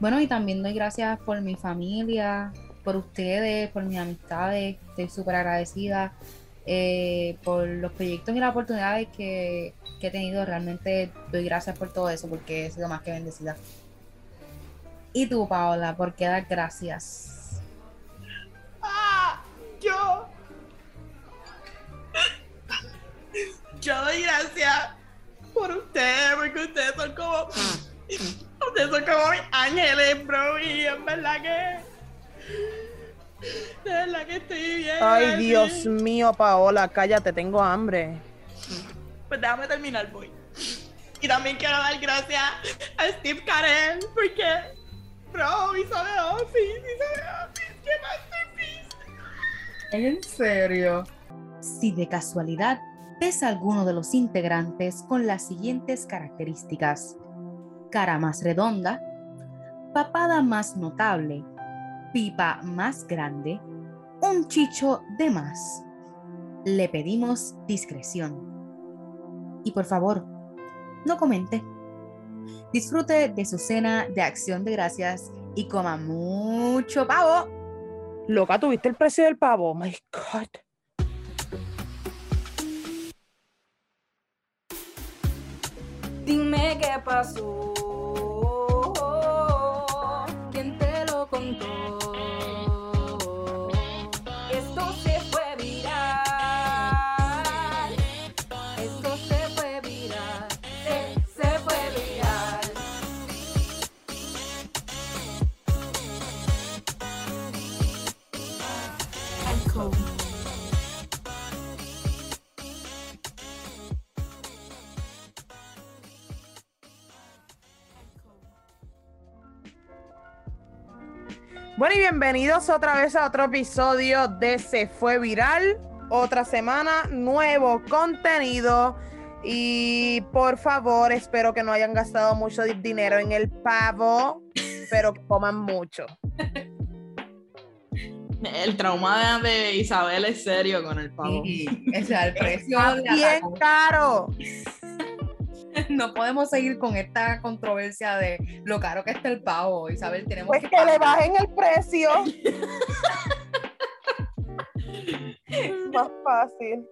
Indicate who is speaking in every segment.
Speaker 1: Bueno, y también doy gracias por mi familia, por ustedes, por mis amistades. Estoy súper agradecida eh, por los proyectos y las oportunidades que, que he tenido. Realmente doy gracias por todo eso porque he sido más que bendecida. Y tú, Paola, ¿por qué dar gracias?
Speaker 2: Ah, yo. Yo doy gracias por ustedes, porque ustedes son como. Ustedes son como mis ángeles, bro. Y en verdad que. De verdad que estoy bien.
Speaker 3: Ay, Dios mío, Paola, cállate, tengo hambre.
Speaker 2: Pues déjame terminar, voy. Y también quiero dar gracias a Steve Carell, porque. Bro, hizo de Office, hizo de Office. ¡Qué masterpiece!
Speaker 1: ¿En serio? Si de casualidad ves a alguno de los integrantes con las siguientes características. Cara más redonda, papada más notable, pipa más grande, un chicho de más. Le pedimos discreción. Y por favor, no comente. Disfrute de su cena de acción de gracias y coma mucho pavo.
Speaker 3: Loca, ¿tuviste el precio del pavo? Oh my God.
Speaker 4: Dime qué pasó.
Speaker 3: Bienvenidos otra vez a otro episodio de Se Fue Viral. Otra semana, nuevo contenido. Y por favor, espero que no hayan gastado mucho di- dinero en el pavo, pero coman mucho.
Speaker 2: El trauma de, Isabel es serio con el pavo.
Speaker 1: o sea, el precio
Speaker 3: Está bien caro.
Speaker 1: No podemos seguir con esta controversia de lo caro que está el pavo, Isabel. Tenemos
Speaker 3: Pues que le bajen el precio. Más fácil.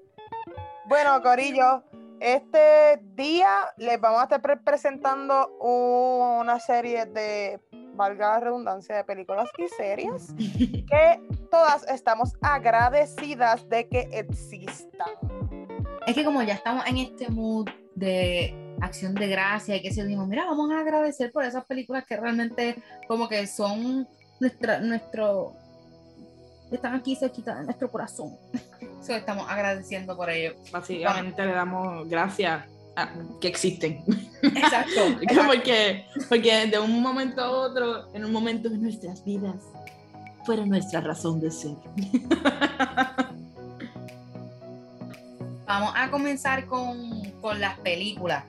Speaker 3: Bueno, Corillo, este día les vamos a estar pre- presentando una serie de, valga la redundancia, de películas y series que todas estamos agradecidas de que existan.
Speaker 1: Es que como ya estamos en este mood de acción de gracia y que se dijimos, mira, vamos a agradecer por esas películas que realmente como que son nuestra, nuestro, están aquí cerquita de nuestro corazón. So, estamos agradeciendo por ello.
Speaker 2: Básicamente le damos gracias a que existen.
Speaker 1: Exacto.
Speaker 2: porque, porque de un momento a otro, en un momento de nuestras vidas, fuera nuestra razón de ser.
Speaker 1: Vamos a comenzar con, con las películas.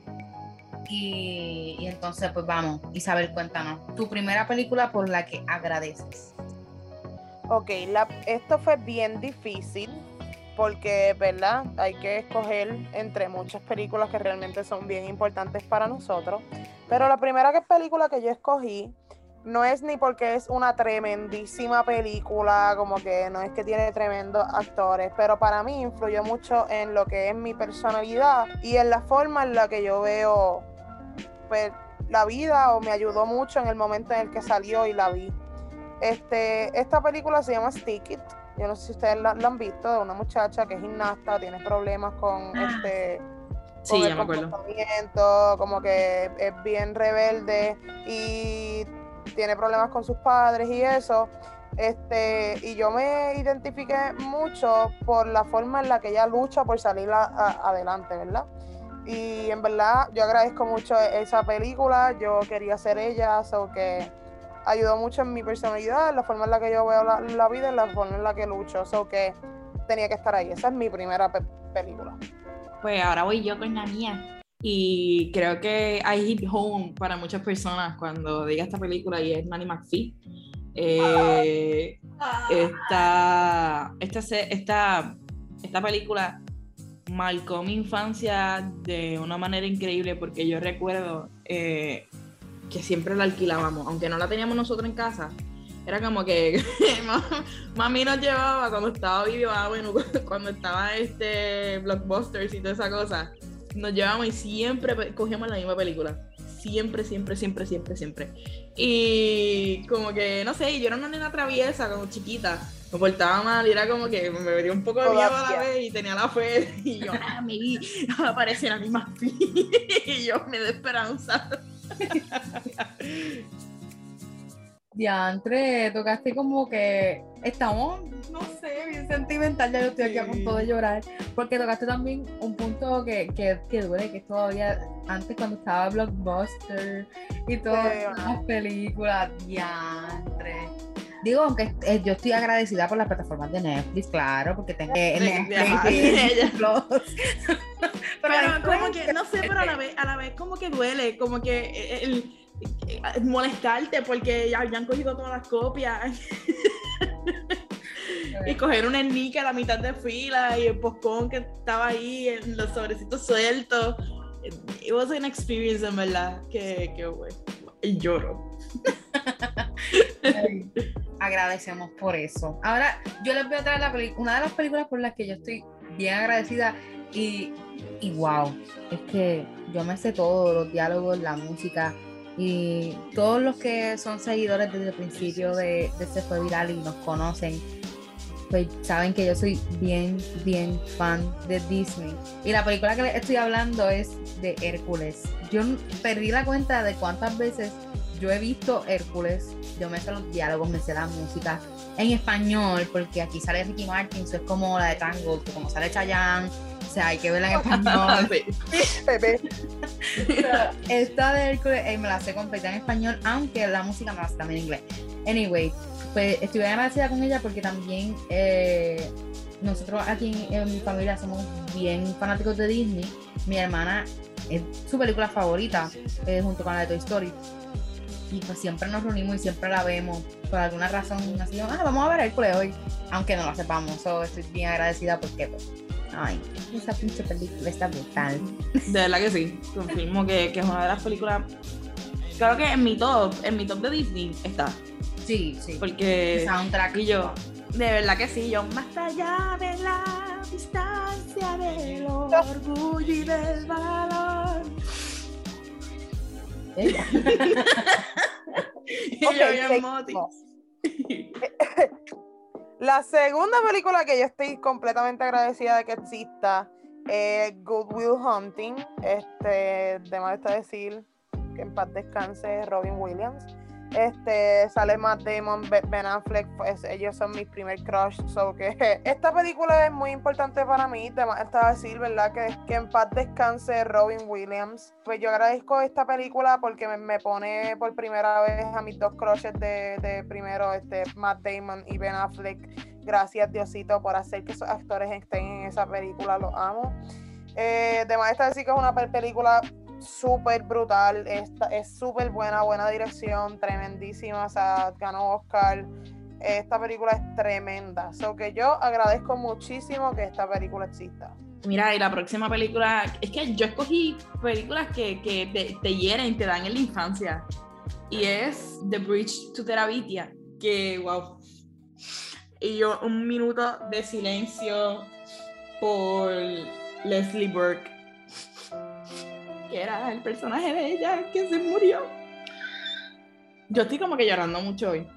Speaker 1: Y, entonces, pues vamos, Isabel, cuéntanos, tu primera película por la que agradeces.
Speaker 3: Ok, esto fue bien difícil porque, ¿verdad? Hay que escoger entre muchas películas que realmente son bien importantes para nosotros. Pero la primera que- película que yo escogí no es ni porque es una tremendísima película, como que no es que tiene tremendos actores, pero para mí influyó mucho en lo que es mi personalidad y en la forma en la que yo veo pues, la vida o me ayudó mucho en el momento en el que salió y la vi. Este, esta película se llama Stick It. Yo no sé si ustedes la, la han visto, de una muchacha que es gimnasta, tiene problemas con
Speaker 1: Ah.
Speaker 3: este
Speaker 2: Sí,
Speaker 3: con
Speaker 2: ya
Speaker 3: el
Speaker 2: me acuerdo.
Speaker 3: comportamiento, como que es bien rebelde y tiene problemas con sus padres y eso. Este, y yo me identifiqué mucho por la forma en la que ella lucha por salir a- a- adelante, ¿verdad? Y en verdad yo agradezco mucho esa película, yo quería ser ella, so que ayudó mucho en mi personalidad, en la forma en la que yo veo la, la vida, en la forma en la que lucho, so que tenía que estar ahí. Esa es mi primera pe- película.
Speaker 2: Pues ahora voy yo con la mía. Y creo que I hit home para muchas personas cuando diga esta película y es Nanny McPhee. Eh, esta, esta, se- esta, esta película marcó mi infancia de una manera increíble porque yo recuerdo eh, que siempre la alquilábamos, aunque no la teníamos nosotros en casa. Era como que mami nos llevaba cuando estaba vivo, ah, cuando estaba este Blockbusters y toda esa cosa. Nos llevamos y siempre cogíamos la misma película siempre, siempre, siempre, siempre, siempre. Y como que, no sé, yo era una nena traviesa, como chiquita. Me portaba mal y era como que me dio un poco de miedo a la vez y tenía la fe. Y yo, ah, mi aparece la misma y yo me de esperanza.
Speaker 1: Diantre, tocaste como que estamos, no sé, bien sentimental, ya yo estoy aquí a punto de llorar, porque tocaste también un punto que, que, que duele, que es todavía antes cuando estaba Blockbuster y todas las películas, diantre. Digo, aunque eh, yo estoy agradecida por las plataformas de Netflix, claro, porque tengo Netflix,
Speaker 2: pero, como que, no sé, pero a la vez, a la vez como que duele, como que el molestarte porque ya, han cogido todas las copias. y coger un ennique a la mitad de fila y el postcón que estaba ahí en los sobrecitos sueltos. It was an experience, en verdad, que, que bueno, y lloro.
Speaker 1: agradecemos por eso. Ahora, yo les voy a traer la una de las películas por las que yo estoy bien agradecida y, y wow, es que yo me sé todo, los diálogos, la música, y todos los que son seguidores desde el principio de, de Se Fue Viral y nos conocen, pues saben que yo soy bien, bien fan de Disney. Y la película que les estoy hablando es de Hércules. Yo perdí la cuenta de cuántas veces yo he visto Hércules. Yo me sé los diálogos, me sé la música en español, porque aquí sale Ricky Martin, eso es como la de Tango, como sale Chayanne, sea, hay que verla en español. Pepe. Esta de Hércules eh, me la sé completa en español, aunque la música me la sé también en inglés. Anyway, pues estoy bien agradecida con ella porque también eh, nosotros aquí en, mi familia somos bien fanáticos de Disney. Mi hermana es su película favorita eh, junto con la de Toy Story. Y pues siempre nos reunimos y siempre la vemos. Por alguna razón, así, ah, vamos a ver Hércules hoy, aunque no la sepamos. estoy bien agradecida porque pues, Ay, esa pinche película está brutal.
Speaker 2: De verdad que sí. Confirmo que, que es una de las películas. Claro que en mi top, en mi top de Disney está.
Speaker 1: Sí, sí.
Speaker 2: Porque. Soundtrack. Y yo, de verdad que sí, yo más allá de la distancia del orgullo y del valor. Ella. y
Speaker 3: yo La segunda película que yo estoy completamente agradecida de que exista es Good Will Hunting. Este, de más está decir que en paz descanse Robin Williams. Este, sale Matt Damon, Ben Affleck, pues ellos son mis primer crush. So que esta película es muy importante para mí. Además, está decir, ¿verdad? Que, que en paz descanse Robin Williams. Pues yo agradezco esta película porque me, pone por primera vez a mis dos crushes de, de, primero este, Matt Damon y Ben Affleck. Gracias, Diosito, por hacer que esos actores estén en esa película. Los amo. Eh, además, está decir que es una película súper brutal, es súper buena, buena dirección, tremendísima, o sea, ganó Oscar. Esta película es tremenda, so que yo agradezco muchísimo que esta película exista.
Speaker 2: Mira, y la próxima película, es que yo escogí películas que, que te, te hieren, te dan en la infancia. Y es The Bridge to Terabitia, que wow. Y yo un minuto de silencio por Leslie Burke que era el personaje de ella que se murió. Yo estoy como que llorando mucho hoy.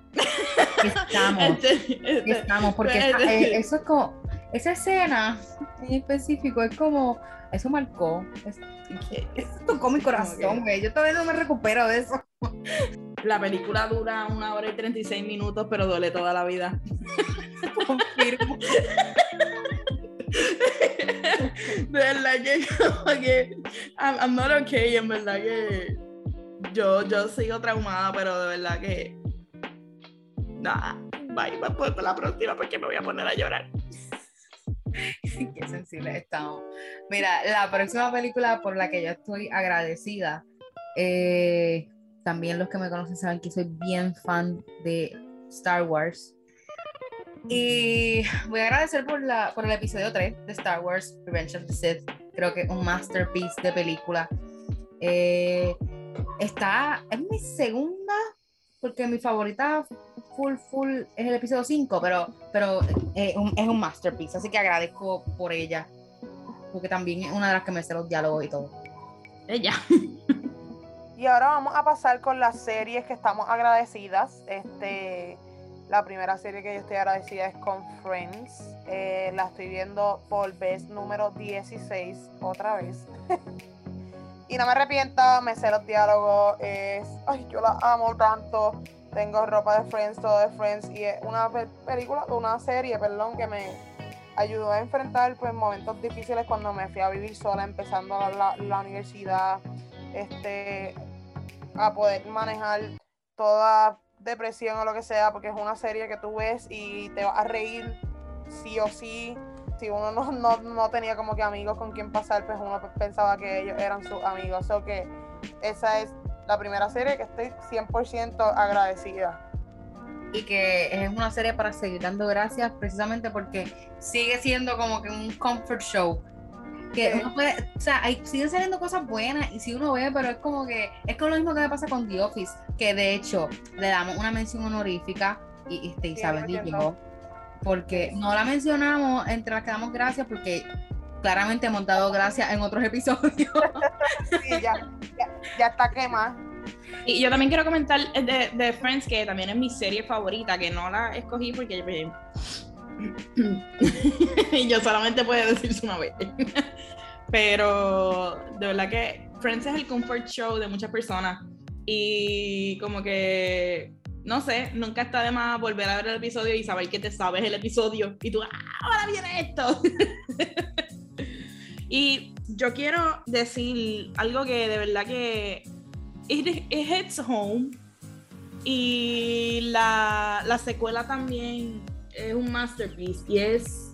Speaker 1: Estamos, este, este, estamos, porque pues, eh, eso es como, esa escena en específico es como, eso marcó, eso tocó mi corazón, güey. Yo todavía no me recupero de eso.
Speaker 2: La película dura una hora y 36 minutos, pero duele toda la vida. Confirmo. de verdad que como que I'm, not okay, en verdad que yo, yo sigo traumada, pero de verdad que nada, bye, pues la próxima porque me voy a poner a llorar.
Speaker 1: Qué sensible estamos. Mira, la próxima película por la que yo estoy agradecida, eh, también los que me conocen saben que soy bien fan de Star Wars. Y voy a agradecer por, la, por el episodio 3 de Star Wars, Revenge of the Sith. Creo que es un masterpiece de película. Eh, está, es mi segunda, porque mi favorita full, full es el episodio 5, pero, pero eh, un- es un masterpiece, así que agradezco por ella, porque también es una de las que me sé los diálogos y todo.
Speaker 2: Ella.
Speaker 3: Y ahora vamos a pasar con las series que estamos agradecidas. Este, la primera serie que yo estoy agradecida es con Friends. Eh, la estoy viendo por vez número 16 otra vez. y no me arrepiento, me sé los diálogos. Es, ay, yo la amo tanto. Tengo ropa de Friends, todo de Friends. Y es una pe- película, una serie, perdón, que me ayudó a enfrentar pues, momentos difíciles cuando me fui a vivir sola, empezando la, la- universidad. Este, a poder manejar toda depresión o lo que sea, porque es una serie que tú ves y te vas a reír sí o sí. Si uno no, no, no tenía como que amigos con quien pasar, pues uno pensaba que ellos eran sus amigos. O que esa es la primera serie que estoy 100% agradecida.
Speaker 1: y que es una serie para seguir dando gracias precisamente porque sigue siendo como que un comfort show. Que
Speaker 3: Sí.
Speaker 1: uno puede, o sea, hay, siguen saliendo cosas buenas y si uno ve, pero es como que, es con lo mismo que me pasa con The Office, que de hecho le damos una mención honorífica y este, Isabel y
Speaker 3: entiendo.
Speaker 1: yo, porque no la mencionamos entre las que damos gracias porque claramente hemos dado gracias en otros episodios.
Speaker 3: Sí, ya, ya, ya está quemada.
Speaker 2: Y yo también quiero comentar de, de Friends, que también es mi serie favorita, que no la escogí porque y yo solamente puedo decirse una vez. Pero de verdad que Friends es el comfort show de muchas personas. Y como que, no sé, nunca está de más volver a ver el episodio y saber que te sabes el episodio. Y tú, ¡ah, ahora viene esto! y yo quiero decir algo que de verdad que it, it hits home y la, la secuela también es un masterpiece y es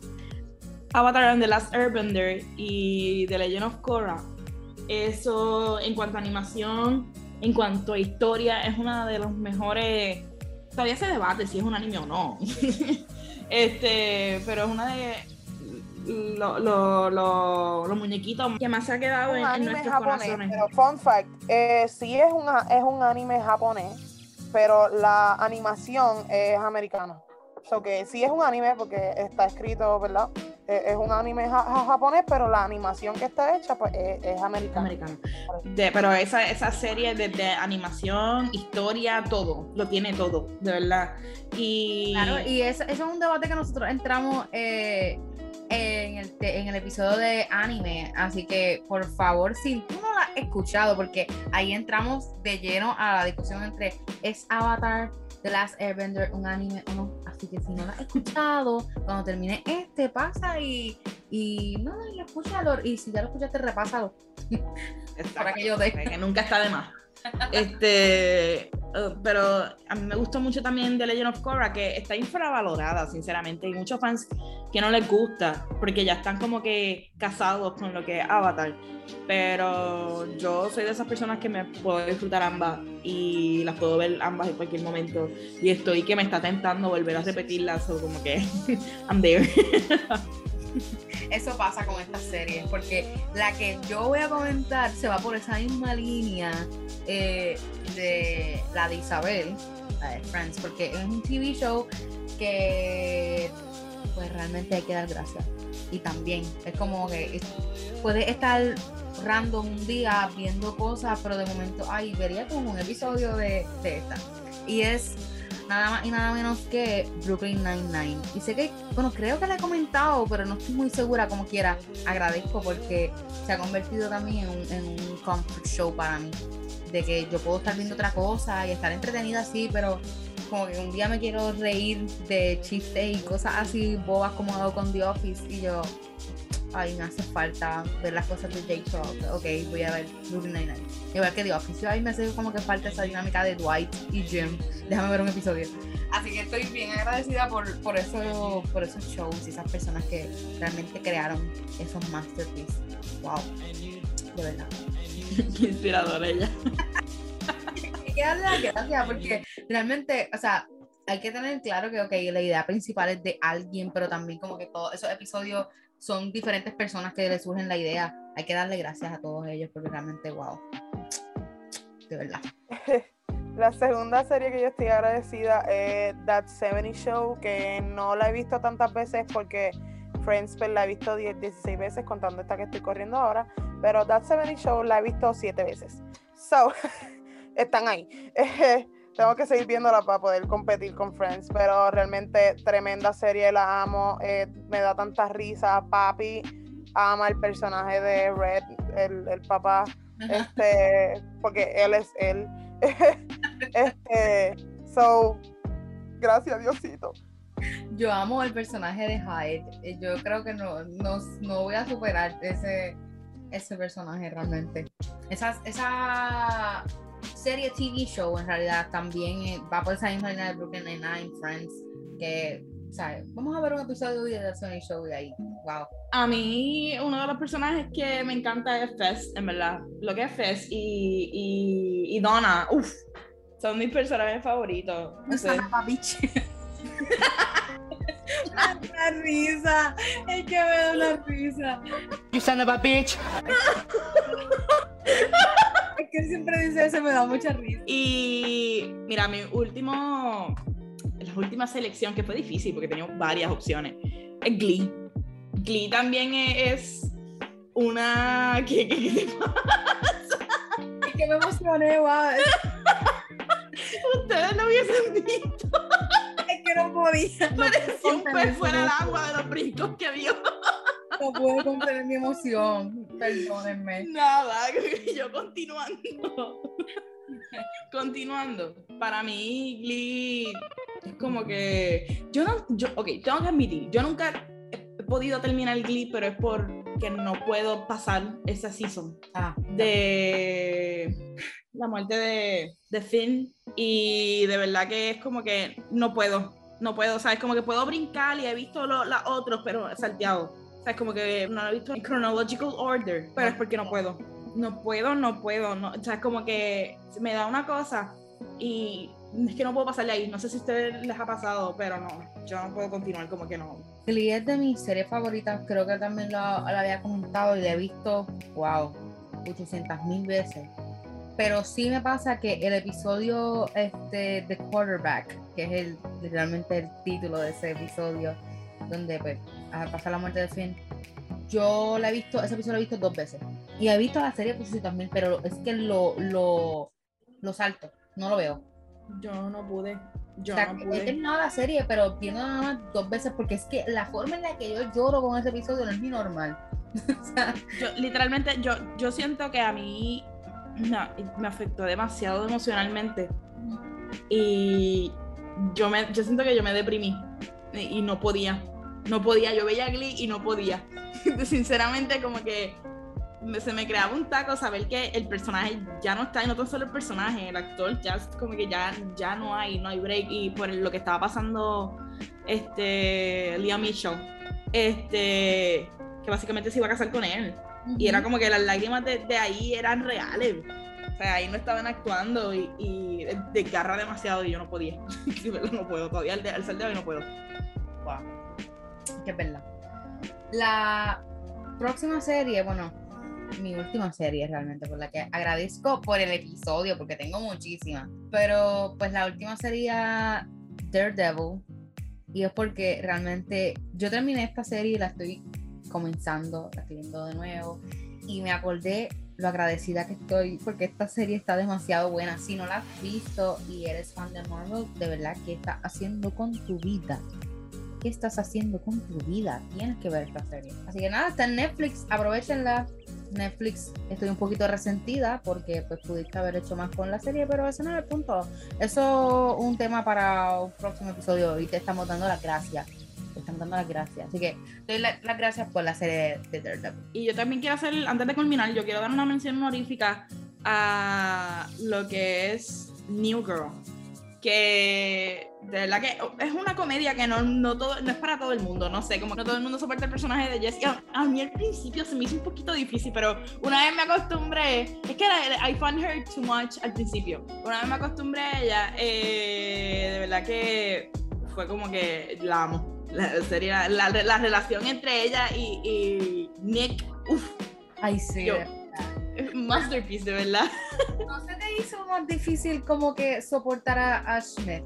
Speaker 2: Avatar and the Last Airbender y The Legend of Korra. Eso en cuanto a animación, en cuanto a historia, es una de los mejores. Todavía se debate si es un anime o no. este, pero es una de lo- lo- lo- los muñequitos que más se ha quedado
Speaker 3: un
Speaker 2: en, en
Speaker 3: anime
Speaker 2: nuestros
Speaker 3: japonés,
Speaker 2: corazones.
Speaker 3: pero fun fact, eh, sí es, una, es un anime japonés, pero la animación es americana. So que sí es un anime porque está escrito, ¿verdad? Eh, es un anime ja- ja- japonés, pero la animación que está hecha pues es, es americana.
Speaker 2: De- pero esa, esa serie de, de animación, historia, todo, lo tiene todo, de verdad. Y,
Speaker 1: Claro, y eso, eso es un debate que nosotros entramos eh, en, el, en el episodio de anime, así que por favor, si tú no lo has escuchado, porque ahí entramos de lleno a la discusión entre ¿es Avatar The Last Airbender un anime o no? Así que si no lo has escuchado, cuando termine este, pasa y, y no, y escúchalo, y si ya lo escuchaste, repásalo. para que yo
Speaker 2: que nunca está de más. Este, eh, pero a mí me gustó mucho también The Legend of Korra, que está infravalorada, sinceramente. Hay muchos fans que no les gusta, porque ya están como que casados con lo que es Avatar. Pero yo soy de esas personas que me puedo disfrutar ambas y las puedo ver ambas en cualquier momento. Y estoy que me está tentando volver a repetirlas, o como que I'm there.
Speaker 1: Eso pasa con estas series, porque la que yo voy a comentar se va por esa misma línea eh, de la de Isabel, la de Friends, porque es un TV show que pues realmente hay que dar gracias. Y también es como que es- puedes estar random un día viendo cosas, pero de momento, ay, vería como un episodio de, de esta. Y es nada más y nada menos que Brooklyn Nine-Nine. Y sé que, bueno, creo que la he comentado, pero no estoy muy segura como quiera. Agradezco porque se ha convertido también en un, en un comfort show para mí. De que yo puedo estar viendo otra cosa y estar entretenida así, pero como que un día me quiero reír de chistes y cosas así bobas como hago con The Office y yo, ay, me hace falta ver las cosas de Jake Trout. Ok, voy a ver Brooklyn Nine-Nine. Igual que The Office, ay, me hace como que falta esa dinámica de Dwight y Jim. Déjame ver un episodio. Así que estoy bien agradecida por, por, eso, por esos shows y esas personas que realmente crearon esos masterpieces. Wow, de verdad.
Speaker 2: Qué inspiradora ella.
Speaker 1: Hay que darle las gracias porque realmente, o sea, hay que tener claro que, ok, la idea principal es de alguien, pero también como que todos esos episodios son diferentes personas que le surgen la idea. Hay que darle gracias a todos ellos porque realmente, wow. de verdad.
Speaker 3: La segunda serie que yo estoy agradecida es That 70 Show, que no la he visto tantas veces porque Friends pues, la he visto 10, 16 veces, contando esta que estoy corriendo ahora, pero That 70 Show la he visto 7 veces. So, están ahí. Tengo que seguir viéndola para poder competir con Friends, pero realmente tremenda serie, la amo, eh, me da tanta risa. Papi ama el personaje de Red, el, el papá, este, porque él es él. este, so, gracias Diosito.
Speaker 1: Yo amo el personaje de Hyde. eh, Yo creo que no, no, no voy a superar ese, ese personaje realmente. Esa, esa serie TV show en realidad también eh, va por esa misma línea de Brooklyn Nine-Nine, Friends, que, ¿sabes? Vamos a ver un episodio de The Sony Show y ahí, wow.
Speaker 2: A mí, uno de los personajes que me encanta es Fess, en verdad. Lo que es Fess y, y, y Donna, uff, son mis personajes favoritos. No
Speaker 1: da una risa, es que me da una risa.
Speaker 5: You son of a bitch.
Speaker 1: Que él siempre dice eso, me da mucha risa.
Speaker 2: Y mira, mi último, la última selección que fue difícil porque tenía varias opciones, es Glee. Glee también e- es una... ¿Qué, qué, qué te pasa?
Speaker 1: Es que me emocioné, wow.
Speaker 2: Ustedes lo hubiesen visto.
Speaker 1: Es que no podía. No
Speaker 2: Parecía un pez fuera del agua de los brincos que dio.
Speaker 1: No puedo contener mi emoción. Perdónenme.
Speaker 2: Nada, yo continuando. continuando. Para mí, Glee es como que. Yo no. Yo, ok, tengo que admitir, yo nunca he podido terminar Glee, pero es porque no puedo pasar esa season
Speaker 1: Ah,
Speaker 2: de la muerte de, de Finn. Y de verdad que es como que no puedo. No puedo, ¿sabes? Como que puedo brincar y he visto los otros, pero salteado. ¿Sabes? Como que no lo he visto en chronological order, pero es porque no puedo. No puedo, no puedo. No, o sea, es como que me da una cosa y es que no puedo pasarle ahí. No sé si a ustedes les ha pasado, pero no. Yo no puedo continuar, como que no.
Speaker 1: Glee es de mis series favoritas, creo que también lo, lo había comentado y la he visto, wow, 800 mil veces. Pero sí me pasa que el episodio este, de Quarterback, que es el, literalmente el título de ese episodio, donde pues, pasa la muerte de Finn, yo la he visto, ese episodio lo he visto dos veces. Y he visto la serie por 800 mil, pero es que lo, lo, lo salto, no lo veo.
Speaker 2: Yo no pude. Yo
Speaker 1: O sea,
Speaker 2: no
Speaker 1: he
Speaker 2: pude.
Speaker 1: terminado la serie, pero viendo nada más dos veces porque es que la forma en la que yo lloro con ese episodio no es ni normal. o sea,
Speaker 2: Yo, literalmente, yo, yo siento que a mí no, me afectó demasiado emocionalmente. Y yo, me, yo siento que yo me deprimí. Y, y no podía. No podía. Yo veía Glee y no podía. Sinceramente, como que se me creaba un taco saber que el personaje ya no está, y no tan solo el personaje, el actor ya como que ya, ya no hay, no hay break. Y por lo que estaba pasando este Liam Mitchell, este que básicamente se iba a casar con él. Y era como que las lágrimas de, de ahí eran reales. O sea, ahí no estaban actuando y, y desgarra demasiado y yo no podía. No puedo, todavía al, al de hoy no puedo. Wow.
Speaker 1: Que es verdad. La próxima serie, bueno, mi última serie realmente, por la que agradezco por el episodio, porque tengo muchísimas. Pero pues la última sería Daredevil. Y es porque realmente yo terminé esta serie y la estoy comenzando, la estoy viendo de nuevo. Y me acordé lo agradecida que estoy porque esta serie está demasiado buena. Si no la has visto y eres fan de Marvel, de verdad, ¿qué estás haciendo con tu vida? ¿Qué estás haciendo con tu vida? Tienes que ver esta serie. Así que nada, está en Netflix, aprovechenla. Netflix, estoy un poquito resentida porque pues pudiste haber hecho más con la serie, pero ese no es el punto. Eso es un tema para un próximo episodio y te estamos dando las gracias. Te estamos dando las gracias. Así que doy la- las gracias por la serie de Daredevil.
Speaker 2: Y yo también quiero hacer, antes de culminar, yo quiero dar una mención honorífica a lo que es New Girl. Que de verdad que es una comedia que no, no, todo, no es para todo el mundo, no sé, como no todo el mundo soporta el personaje de Jessie. A, a mí al principio se me hizo un poquito difícil, pero una vez me acostumbré, es que la- I found her too much al principio. Una vez me acostumbré a ella, eh, de verdad que fue como que la amo. La, sería la, la relación entre ella y, y Nick, uff,
Speaker 1: Ay, sí.
Speaker 2: Yo- masterpiece, de verdad.
Speaker 1: No se te me hizo más difícil como que soportar a, a Schmidt.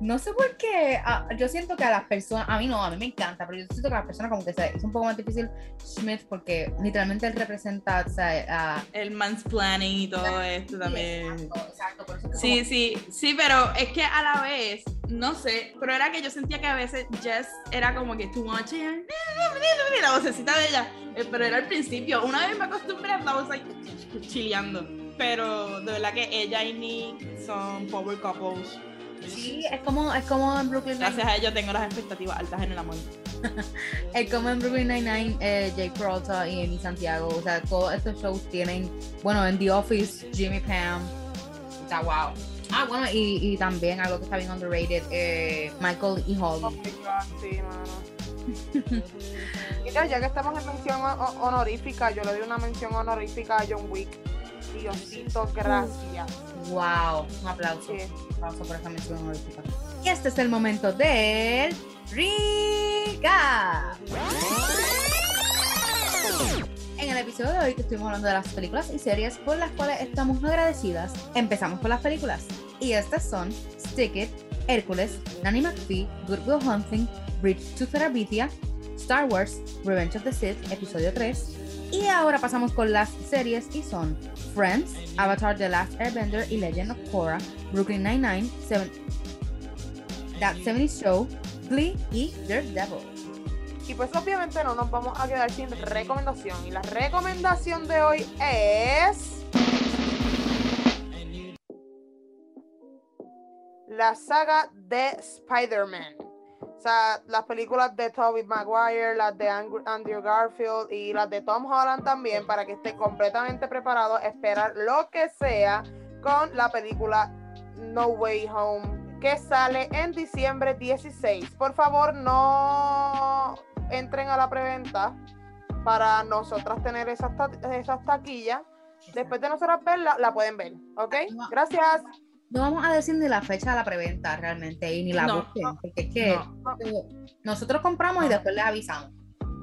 Speaker 1: No sé por qué, ah, yo siento que a las personas, a mí no, a mí me encanta, pero yo siento que a las personas como que se hizo un poco más difícil Schmidt porque literalmente él representa o sea, a...
Speaker 2: El mansplaining y todo esto también.
Speaker 1: Exacto, exacto, por eso es que
Speaker 2: Sí,
Speaker 1: como-
Speaker 2: sí, sí, pero es que a la vez, no sé, pero era que yo sentía que a veces Jess era como que too much, y la vocecita de ella, eh, pero era al principio, una vez me acostumbré, estaba like, chileando, pero de verdad que ella y Nick son power couples.
Speaker 1: Sí, es como, es como en Brooklyn
Speaker 2: Gracias
Speaker 1: Nine-Nine,
Speaker 2: a ello tengo las expectativas altas en el amor.
Speaker 1: es como en Brooklyn Nine-Nine, eh, Jake Peralta y Amy Santiago, o sea, todos estos shows tienen, bueno, en The Office, Jimmy Pam, o sea, wow. Ah, bueno, y, y también algo que está bien underrated, eh, Michael y
Speaker 3: Oh sí, mano. Mira, ya que estamos en mención ho- ho- honorífica, yo le doy una mención honorífica a John Wick. Diosito, gracias.
Speaker 1: Wow, un aplauso.
Speaker 3: Sí.
Speaker 1: Un aplauso por esa mención honorífica. Y este es el momento del Rica. En el episodio de hoy que estuvimos hablando de las películas y series por las cuales estamos agradecidas, empezamos con las películas. Y estas son Stick It, Hércules, Nanny McPhee, Good Will Hunting, Bridge to Terabithia, Star Wars, Revenge of the Sith, episodio 3. Y ahora pasamos con las series y son Friends, Avatar The Last Airbender y Legend of Korra, Brooklyn Nine-Nine, Seven... That 70 Show, Glee y Daredevil.
Speaker 3: Y pues obviamente no nos vamos a quedar sin recomendación. Y la recomendación de hoy es... La saga de Spider-Man. O sea, las películas de Tobey Maguire, las de Andrew Garfield y las de Tom Holland también, para que esté completamente preparado a esperar lo que sea con la película No Way Home, que sale en diciembre 16. Por favor, no entren a la preventa para nosotras tener esas, ta- esas taquillas. Después de nosotras verla, la pueden ver. ¿Ok? Gracias.
Speaker 1: No vamos a decir ni la fecha de la preventa realmente y ni la
Speaker 2: No,
Speaker 1: busquen, porque es que
Speaker 2: No,
Speaker 1: nosotros compramos y después les avisamos.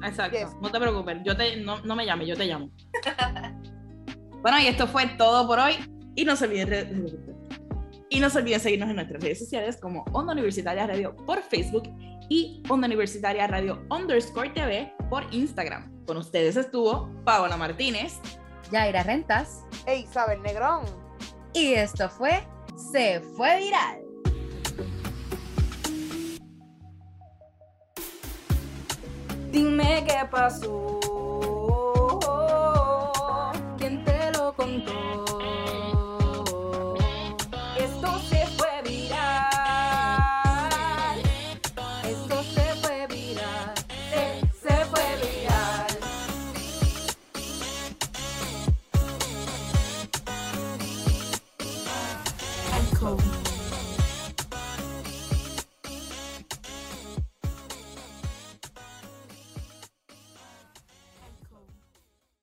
Speaker 2: exacto,
Speaker 3: Yes.
Speaker 2: no te preocupes, yo te, no, no me llames, yo te llamo. bueno, y esto fue todo por hoy. Y no se olviden, y no se olviden seguirnos en nuestras redes sociales como Onda Universitaria Radio por Facebook y Onda Universitaria Radio underscore TV por Instagram. Con ustedes estuvo Paola Martínez.
Speaker 1: Yaira Rentas.
Speaker 3: E Isabel Negrón.
Speaker 1: Y esto fue Se Fue Viral.
Speaker 4: Dime qué pasó. ¿Quién te lo contó?